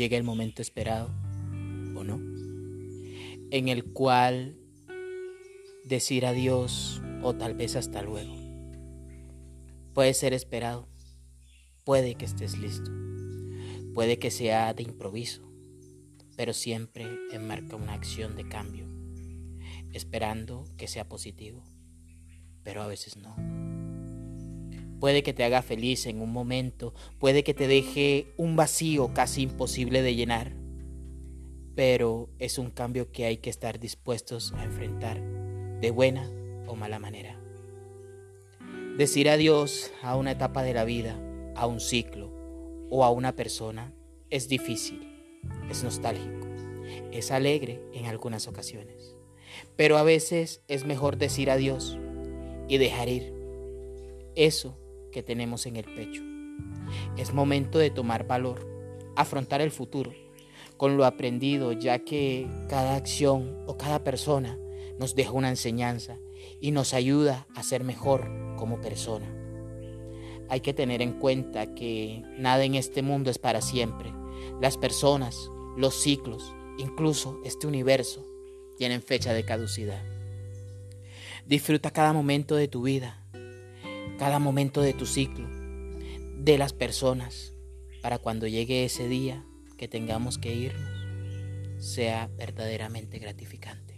llegue el momento esperado o no, en el cual decir adiós o tal vez hasta luego. Puede ser esperado, puede que estés listo, puede que sea de improviso, pero siempre enmarca una acción de cambio, esperando que sea positivo, pero a veces no. Puede que te haga feliz en un momento, puede que te deje un vacío casi imposible de llenar, pero es un cambio que hay que estar dispuestos a enfrentar de buena o mala manera. Decir adiós a una etapa de la vida, a un ciclo o a una persona es difícil, es nostálgico, es alegre en algunas ocasiones, pero a veces es mejor decir adiós y dejar ir eso que tenemos en el pecho. Es momento de tomar valor, afrontar el futuro con lo aprendido, ya que cada acción o cada persona nos deja una enseñanza y nos ayuda a ser mejor como persona. Hay que tener en cuenta que nada en este mundo es para siempre. Las personas, los ciclos, incluso este universo, tienen fecha de caducidad. Disfruta cada momento de tu vida, cada momento de tu ciclo, de las personas, para cuando llegue ese día que tengamos que irnos, sea verdaderamente gratificante.